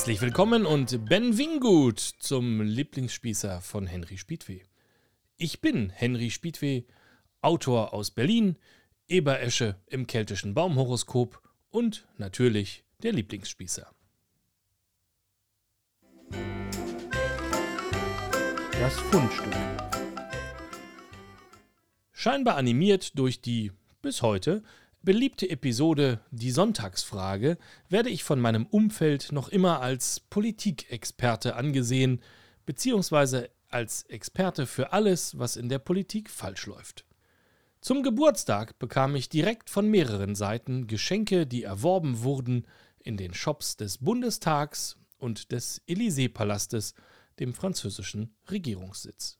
Herzlich willkommen und Benvingut zum Lieblingsspießer von Henry Spiedweh. Ich bin Henry Spiedweh, Autor aus Berlin, Eberesche im keltischen Baumhoroskop und natürlich der Lieblingsspießer. Das Fundstück. Scheinbar animiert durch die bis heute beliebte Episode Die Sonntagsfrage werde ich von meinem Umfeld noch immer als Politikexperte angesehen, beziehungsweise als Experte für alles, was in der Politik falsch läuft. Zum Geburtstag bekam ich direkt von mehreren Seiten Geschenke, die erworben wurden in den Shops des Bundestags und des Élysée-Palastes, dem französischen Regierungssitz.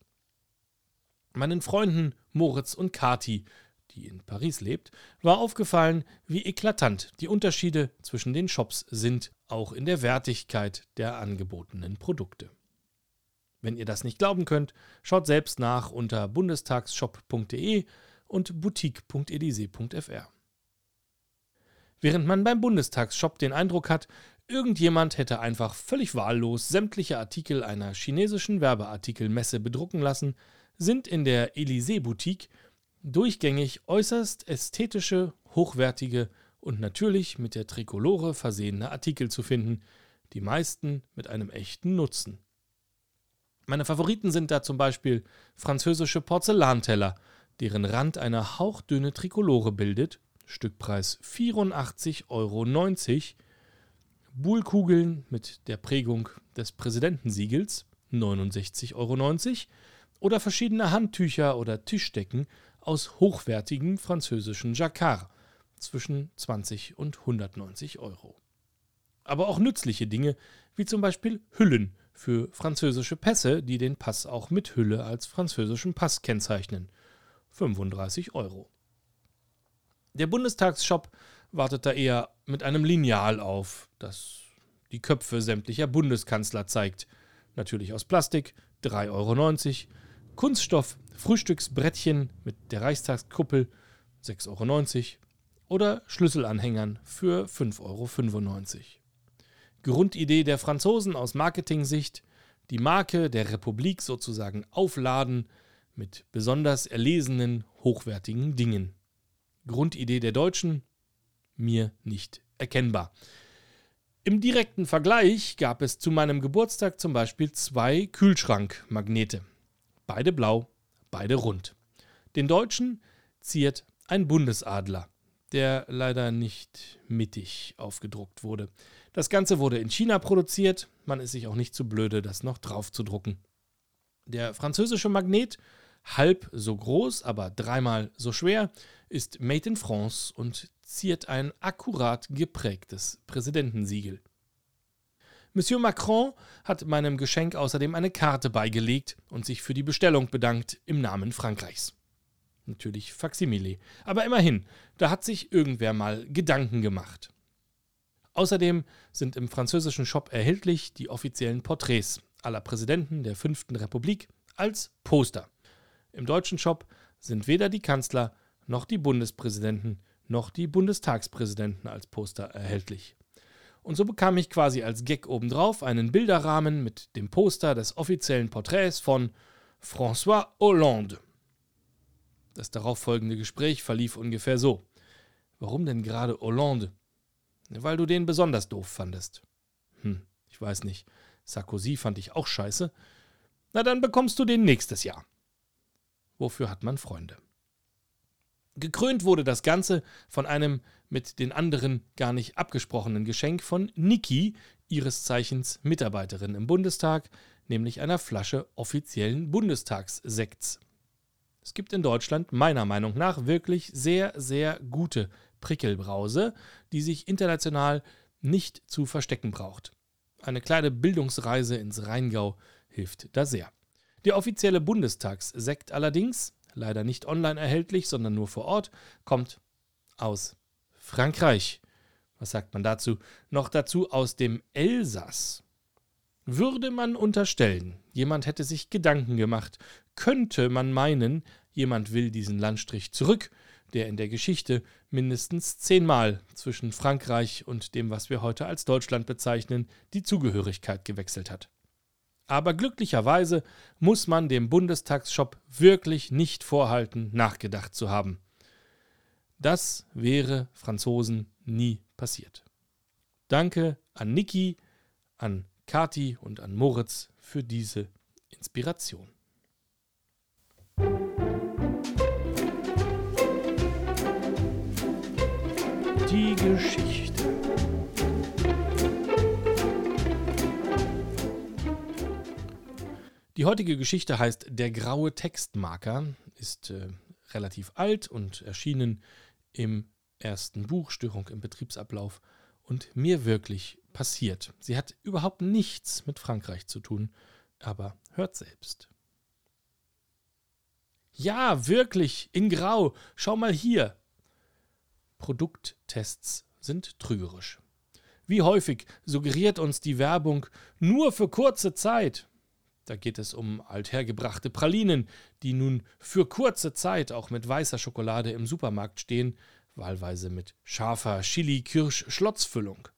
Meinen Freunden Moritz und Kati die in Paris lebt, war aufgefallen, wie eklatant die Unterschiede zwischen den Shops sind, auch in der Wertigkeit der angebotenen Produkte. Wenn ihr das nicht glauben könnt, schaut selbst nach unter bundestagsshop.de und boutique.elysee.fr. Während man beim Bundestagsshop den Eindruck hat, irgendjemand hätte einfach völlig wahllos sämtliche Artikel einer chinesischen Werbeartikelmesse bedrucken lassen, sind in der Elysee-Boutique Durchgängig äußerst ästhetische, hochwertige und natürlich mit der Trikolore versehene Artikel zu finden, die meisten mit einem echten Nutzen. Meine Favoriten sind da zum Beispiel französische Porzellanteller, deren Rand eine hauchdünne Trikolore bildet, Stückpreis 84,90 Euro, Buhlkugeln mit der Prägung des Präsidentensiegels 69,90 Euro oder verschiedene Handtücher oder Tischdecken aus hochwertigem französischen Jacquard zwischen 20 und 190 Euro. Aber auch nützliche Dinge, wie zum Beispiel Hüllen für französische Pässe, die den Pass auch mit Hülle als französischen Pass kennzeichnen. 35 Euro. Der Bundestagsshop wartet da eher mit einem Lineal auf, das die Köpfe sämtlicher Bundeskanzler zeigt. Natürlich aus Plastik, 3,90 Euro. Kunststoff Frühstücksbrettchen mit der Reichstagskuppel 6,90 Euro oder Schlüsselanhängern für 5,95 Euro. Grundidee der Franzosen aus Marketing-Sicht, die Marke der Republik sozusagen aufladen mit besonders erlesenen, hochwertigen Dingen. Grundidee der Deutschen, mir nicht erkennbar. Im direkten Vergleich gab es zu meinem Geburtstag zum Beispiel zwei Kühlschrankmagnete. Beide blau, beide rund. Den deutschen ziert ein Bundesadler, der leider nicht mittig aufgedruckt wurde. Das Ganze wurde in China produziert, man ist sich auch nicht zu blöde, das noch drauf zu drucken. Der französische Magnet, halb so groß, aber dreimal so schwer, ist Made in France und ziert ein akkurat geprägtes Präsidentensiegel. Monsieur Macron hat meinem Geschenk außerdem eine Karte beigelegt und sich für die Bestellung bedankt im Namen Frankreichs. Natürlich Faximile, aber immerhin, da hat sich irgendwer mal Gedanken gemacht. Außerdem sind im französischen Shop erhältlich die offiziellen Porträts aller Präsidenten der Fünften Republik als Poster. Im deutschen Shop sind weder die Kanzler noch die Bundespräsidenten noch die Bundestagspräsidenten als Poster erhältlich. Und so bekam ich quasi als Gag obendrauf einen Bilderrahmen mit dem Poster des offiziellen Porträts von François Hollande. Das darauffolgende Gespräch verlief ungefähr so. Warum denn gerade Hollande? Weil du den besonders doof fandest. Hm, ich weiß nicht. Sarkozy fand ich auch scheiße. Na, dann bekommst du den nächstes Jahr. Wofür hat man Freunde? Gekrönt wurde das Ganze von einem mit den anderen gar nicht abgesprochenen Geschenk von Niki, ihres Zeichens Mitarbeiterin im Bundestag, nämlich einer Flasche offiziellen Bundestagssekts. Es gibt in Deutschland meiner Meinung nach wirklich sehr, sehr gute Prickelbrause, die sich international nicht zu verstecken braucht. Eine kleine Bildungsreise ins Rheingau hilft da sehr. Der offizielle Bundestagssekt allerdings leider nicht online erhältlich, sondern nur vor Ort, kommt aus Frankreich. Was sagt man dazu? Noch dazu aus dem Elsass. Würde man unterstellen, jemand hätte sich Gedanken gemacht, könnte man meinen, jemand will diesen Landstrich zurück, der in der Geschichte mindestens zehnmal zwischen Frankreich und dem, was wir heute als Deutschland bezeichnen, die Zugehörigkeit gewechselt hat. Aber glücklicherweise muss man dem Bundestagsshop wirklich nicht vorhalten, nachgedacht zu haben. Das wäre Franzosen nie passiert. Danke an Niki, an Kati und an Moritz für diese Inspiration. Die Geschichte. Die heutige Geschichte heißt Der graue Textmarker, ist äh, relativ alt und erschienen im ersten Buch Störung im Betriebsablauf und mir wirklich passiert. Sie hat überhaupt nichts mit Frankreich zu tun, aber hört selbst. Ja, wirklich, in Grau. Schau mal hier. Produkttests sind trügerisch. Wie häufig suggeriert uns die Werbung nur für kurze Zeit. Da geht es um althergebrachte Pralinen, die nun für kurze Zeit auch mit weißer Schokolade im Supermarkt stehen, wahlweise mit scharfer Chili-Kirsch-Schlotzfüllung.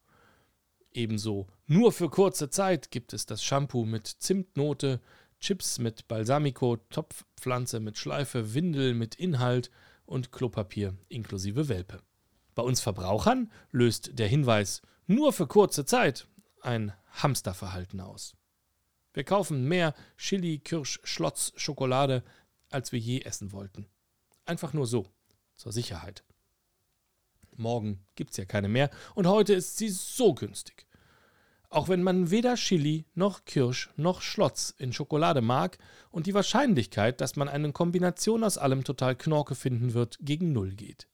Ebenso nur für kurze Zeit gibt es das Shampoo mit Zimtnote, Chips mit Balsamico, Topfpflanze mit Schleife, Windel mit Inhalt und Klopapier inklusive Welpe. Bei uns Verbrauchern löst der Hinweis nur für kurze Zeit ein Hamsterverhalten aus. Wir kaufen mehr Chili, Kirsch, Schlotz, Schokolade, als wir je essen wollten. Einfach nur so, zur Sicherheit. Morgen gibt's ja keine mehr und heute ist sie so günstig. Auch wenn man weder Chili noch Kirsch noch Schlotz in Schokolade mag und die Wahrscheinlichkeit, dass man eine Kombination aus allem total Knorke finden wird, gegen Null geht.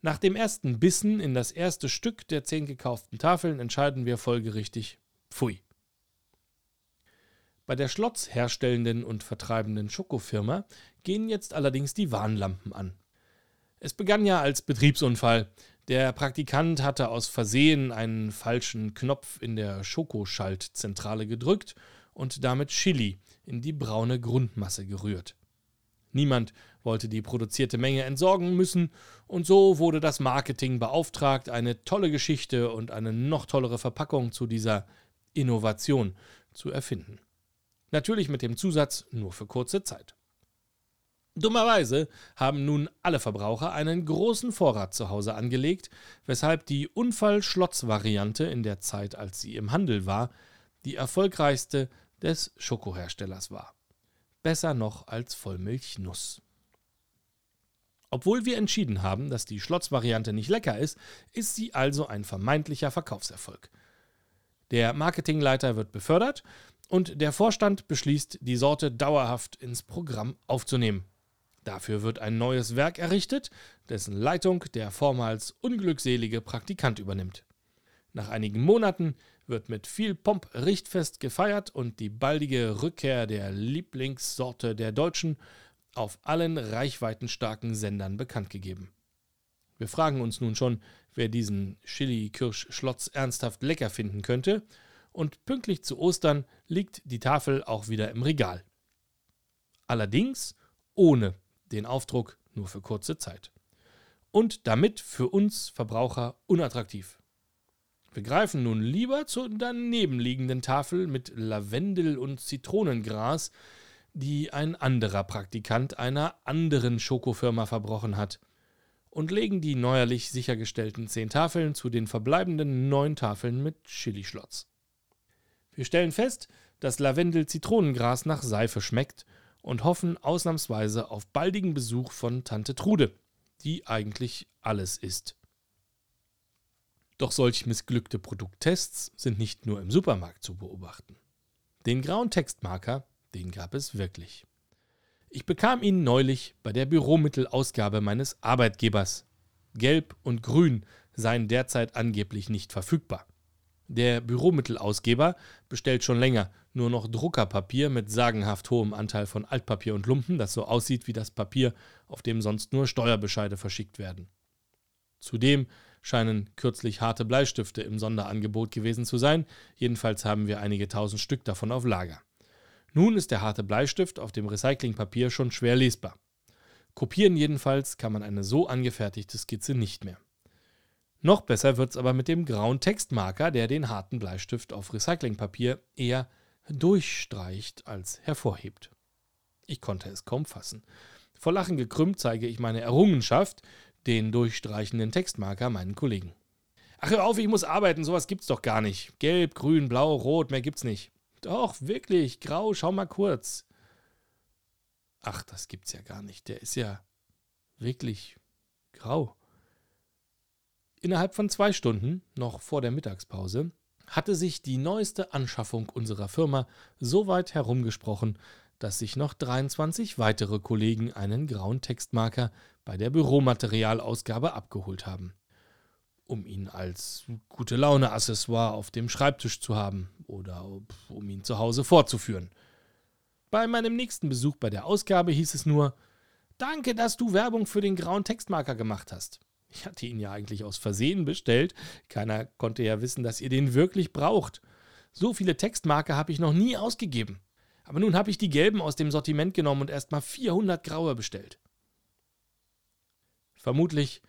Nach dem ersten Bissen in das erste Stück der zehn gekauften Tafeln entscheiden wir folgerichtig Pfui. Bei der Schlotz herstellenden und vertreibenden Schokofirma gehen jetzt allerdings die Warnlampen an. Es begann ja als Betriebsunfall. Der Praktikant hatte aus Versehen einen falschen Knopf in der Schokoschaltzentrale gedrückt und damit Chili in die braune Grundmasse gerührt. Niemand wollte die produzierte Menge entsorgen müssen, und so wurde das Marketing beauftragt, eine tolle Geschichte und eine noch tollere Verpackung zu dieser Innovation zu erfinden. Natürlich mit dem Zusatz nur für kurze Zeit. Dummerweise haben nun alle Verbraucher einen großen Vorrat zu Hause angelegt, weshalb die Unfall-Schlotz-Variante in der Zeit, als sie im Handel war, die erfolgreichste des Schokoherstellers war. Besser noch als Vollmilchnuss. Obwohl wir entschieden haben, dass die Schlotz-Variante nicht lecker ist, ist sie also ein vermeintlicher Verkaufserfolg. Der Marketingleiter wird befördert und der Vorstand beschließt, die Sorte dauerhaft ins Programm aufzunehmen. Dafür wird ein neues Werk errichtet, dessen Leitung der vormals unglückselige Praktikant übernimmt. Nach einigen Monaten wird mit viel Pomp Richtfest gefeiert und die baldige Rückkehr der Lieblingssorte der Deutschen auf allen reichweitenstarken Sendern bekannt gegeben. Wir fragen uns nun schon, wer diesen Chili-Kirsch-Schlotz ernsthaft lecker finden könnte, und pünktlich zu Ostern liegt die Tafel auch wieder im Regal. Allerdings ohne den Aufdruck nur für kurze Zeit. Und damit für uns Verbraucher unattraktiv. Wir greifen nun lieber zur danebenliegenden Tafel mit Lavendel und Zitronengras, die ein anderer Praktikant einer anderen Schokofirma verbrochen hat, und legen die neuerlich sichergestellten zehn Tafeln zu den verbleibenden neun Tafeln mit Chilischlotz. Wir stellen fest, dass Lavendel-Zitronengras nach Seife schmeckt und hoffen ausnahmsweise auf baldigen Besuch von Tante Trude, die eigentlich alles ist. Doch solch missglückte Produkttests sind nicht nur im Supermarkt zu beobachten. Den grauen Textmarker, den gab es wirklich. Ich bekam ihn neulich bei der Büromittelausgabe meines Arbeitgebers. Gelb und Grün seien derzeit angeblich nicht verfügbar. Der Büromittelausgeber bestellt schon länger nur noch Druckerpapier mit sagenhaft hohem Anteil von Altpapier und Lumpen, das so aussieht wie das Papier, auf dem sonst nur Steuerbescheide verschickt werden. Zudem scheinen kürzlich harte Bleistifte im Sonderangebot gewesen zu sein, jedenfalls haben wir einige tausend Stück davon auf Lager. Nun ist der harte Bleistift auf dem Recyclingpapier schon schwer lesbar. Kopieren jedenfalls kann man eine so angefertigte Skizze nicht mehr. Noch besser wird es aber mit dem grauen Textmarker, der den harten Bleistift auf Recyclingpapier eher durchstreicht als hervorhebt. Ich konnte es kaum fassen. Vor Lachen gekrümmt zeige ich meine Errungenschaft, den durchstreichenden Textmarker meinen Kollegen. Ach, hör auf, ich muss arbeiten, sowas gibt's doch gar nicht. Gelb, grün, blau, rot, mehr gibt's nicht. Doch, wirklich, grau, schau mal kurz. Ach, das gibt's ja gar nicht. Der ist ja wirklich grau. Innerhalb von zwei Stunden, noch vor der Mittagspause, hatte sich die neueste Anschaffung unserer Firma so weit herumgesprochen, dass sich noch 23 weitere Kollegen einen grauen Textmarker bei der Büromaterialausgabe abgeholt haben. Um ihn als gute Laune-Accessoire auf dem Schreibtisch zu haben oder um ihn zu Hause fortzuführen. Bei meinem nächsten Besuch bei der Ausgabe hieß es nur: Danke, dass du Werbung für den grauen Textmarker gemacht hast. Ich hatte ihn ja eigentlich aus Versehen bestellt. Keiner konnte ja wissen, dass ihr den wirklich braucht. So viele Textmarker habe ich noch nie ausgegeben. Aber nun habe ich die gelben aus dem Sortiment genommen und erst mal 400 graue bestellt. Vermutlich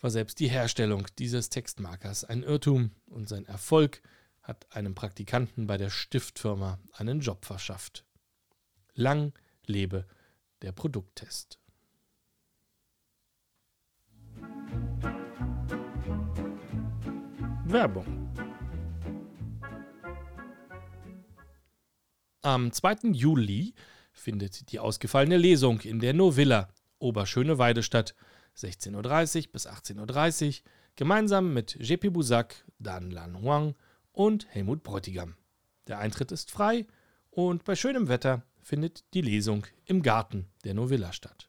war selbst die Herstellung dieses Textmarkers ein Irrtum und sein Erfolg hat einem Praktikanten bei der Stiftfirma einen Job verschafft. Lang lebe der Produkttest. Werbung. Am 2. Juli findet die ausgefallene Lesung in der Novilla Oberschöneweide statt. 16.30 Uhr bis 18.30 Uhr, gemeinsam mit JP Busak, Dan Lan Huang und Helmut Bräutigam. Der Eintritt ist frei und bei schönem Wetter findet die Lesung im Garten der Novilla statt.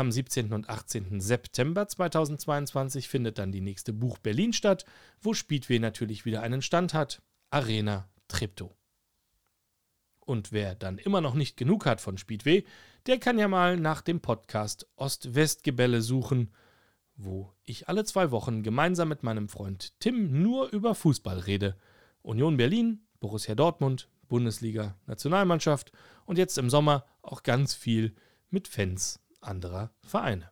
Am 17. und 18. September 2022 findet dann die nächste Buch Berlin statt, wo Speedway natürlich wieder einen Stand hat. Arena Tripto. Und wer dann immer noch nicht genug hat von Speedway, der kann ja mal nach dem Podcast Ost-West-Gebälle suchen, wo ich alle zwei Wochen gemeinsam mit meinem Freund Tim nur über Fußball rede. Union Berlin, Borussia Dortmund, Bundesliga, Nationalmannschaft und jetzt im Sommer auch ganz viel mit Fans anderer Vereine.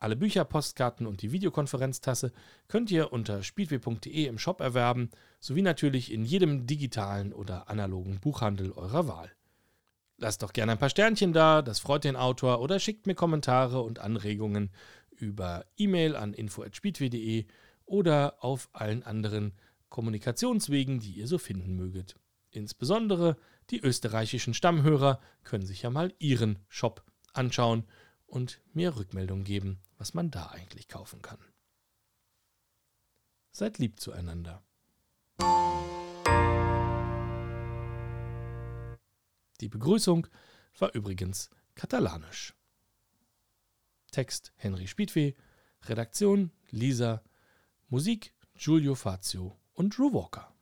Alle Bücher, Postkarten und die Videokonferenztasse könnt ihr unter speedway.de im Shop erwerben, sowie natürlich in jedem digitalen oder analogen Buchhandel eurer Wahl. Lasst doch gerne ein paar Sternchen da, das freut den Autor, oder schickt mir Kommentare und Anregungen über E-Mail an info@speedway.de oder auf allen anderen Kommunikationswegen, die ihr so finden möget. Insbesondere die österreichischen Stammhörer können sich ja mal ihren Shop anschauen und mir Rückmeldung geben, was man da eigentlich kaufen kann. Seid lieb zueinander. Die Begrüßung war übrigens katalanisch. Text Henry Spiedweh, Redaktion Lisa, Musik Giulio Fazio und Drew Walker.